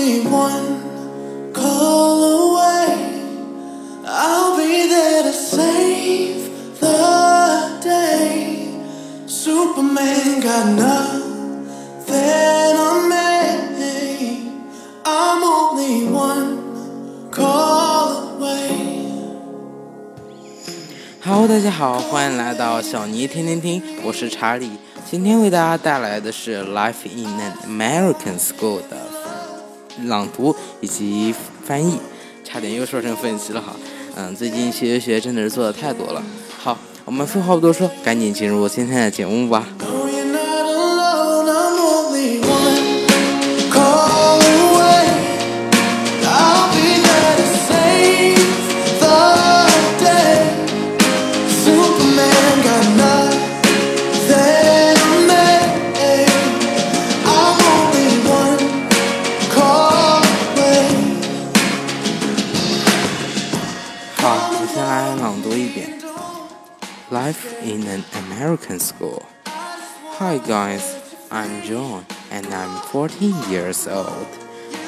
only one call away. I'll be there to save the day. Superman got nothing on me. I'm only one call away. Hello，大家好，欢迎来到小尼天天听，我是查理。今天为大家带来的是《Life in an American School》的 朗读以及翻译，差点又说成分析了哈。嗯，最近学学学真的是做的太多了。好，我们废话不多说，赶紧进入今天的节目吧。Life in an American School. Hi guys, I'm John and I'm 14 years old.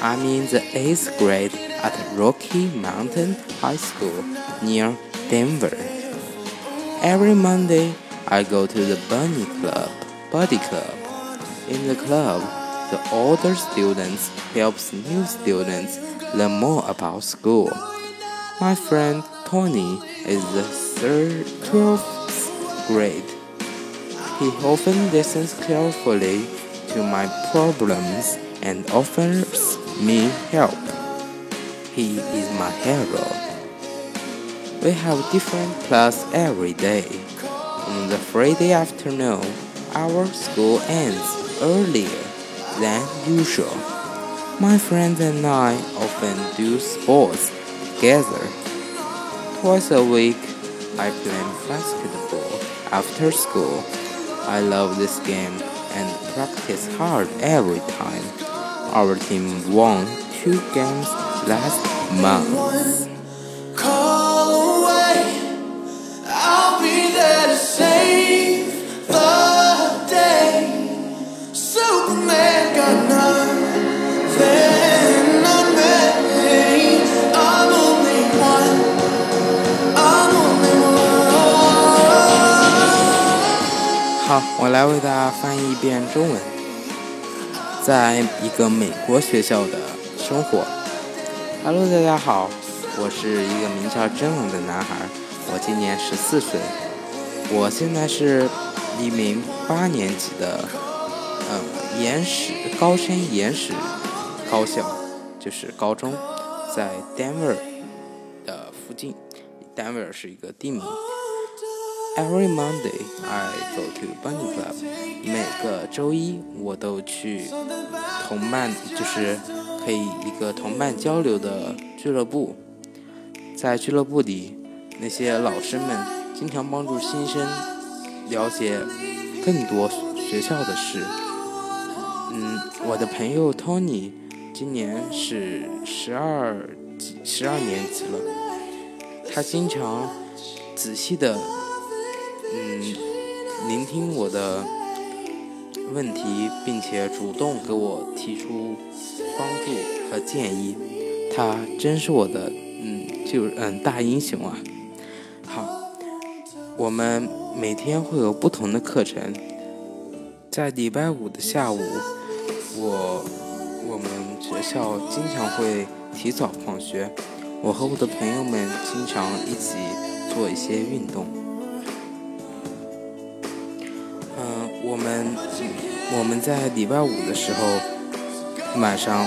I'm in the 8th grade at Rocky Mountain High School near Denver. Every Monday, I go to the Bunny Club, Buddy Club. In the club, the older students helps new students learn more about school. My friend Tony is the third, 12th grade. He often listens carefully to my problems and offers me help. He is my hero. We have different class every day. On the Friday afternoon, our school ends earlier than usual. My friends and I often do sports together. Twice a week, I play basketball after school. I love this game and practice hard every time. Our team won two games last month. 好，我来为大家翻译一遍中文。在一个美国学校的生活。Hello，大家好，我是一个名叫真冷的男孩，我今年十四岁，我现在是一名八年级的，呃，延史高山延史高校，就是高中，在 Denver 的附近，Denver 是一个地名。Every Monday I go to Bunny Club。每个周一我都去同伴，就是可以一个同伴交流的俱乐部。在俱乐部里，那些老师们经常帮助新生了解更多学校的事。嗯，我的朋友 Tony 今年是十二十二年级了，他经常仔细的。嗯，聆听我的问题，并且主动给我提出帮助和建议，他真是我的嗯，就嗯大英雄啊！好，我们每天会有不同的课程，在礼拜五的下午，我我们学校经常会提早放学，我和我的朋友们经常一起做一些运动。我们我们在礼拜五的时候晚上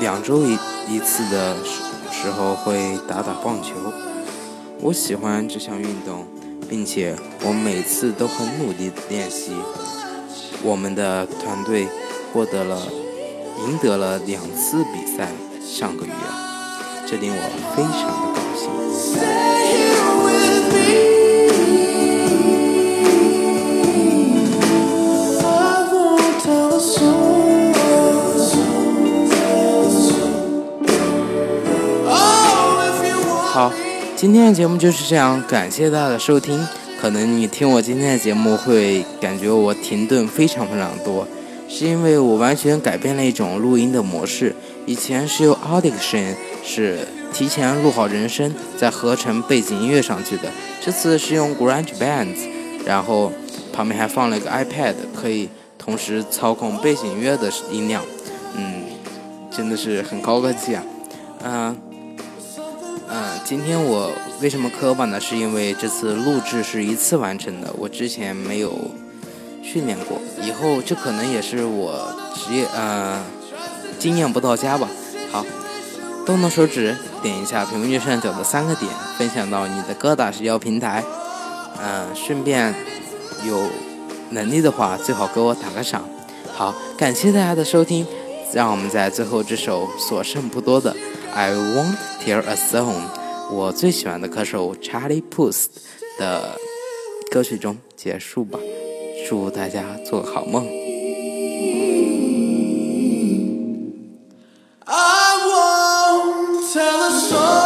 两周一一次的时时候会打打棒球。我喜欢这项运动，并且我每次都很努力地练习。我们的团队获得了赢得了两次比赛，上个月，这令我非常的高兴。今天的节目就是这样，感谢大家的收听。可能你听我今天的节目会感觉我停顿非常非常多，是因为我完全改变了一种录音的模式。以前是用 Audition，是提前录好人声，再合成背景音乐上去的。这次是用 GarageBand，然后旁边还放了一个 iPad，可以同时操控背景音乐的音量。嗯，真的是很高科技啊。嗯、嗯，今天我为什么磕巴呢？是因为这次录制是一次完成的，我之前没有训练过，以后这可能也是我职业呃经验不到家吧。好，动动手指点一下屏幕右上角的三个点，分享到你的各大社交平台。嗯、顺便有能力的话，最好给我打个赏。好，感谢大家的收听，让我们在最后这首所剩不多的《I Want Tear a Song》，我最喜欢的歌手 Charlie Puth 的歌曲中结束吧。祝大家做个好梦。I won't tell a soul.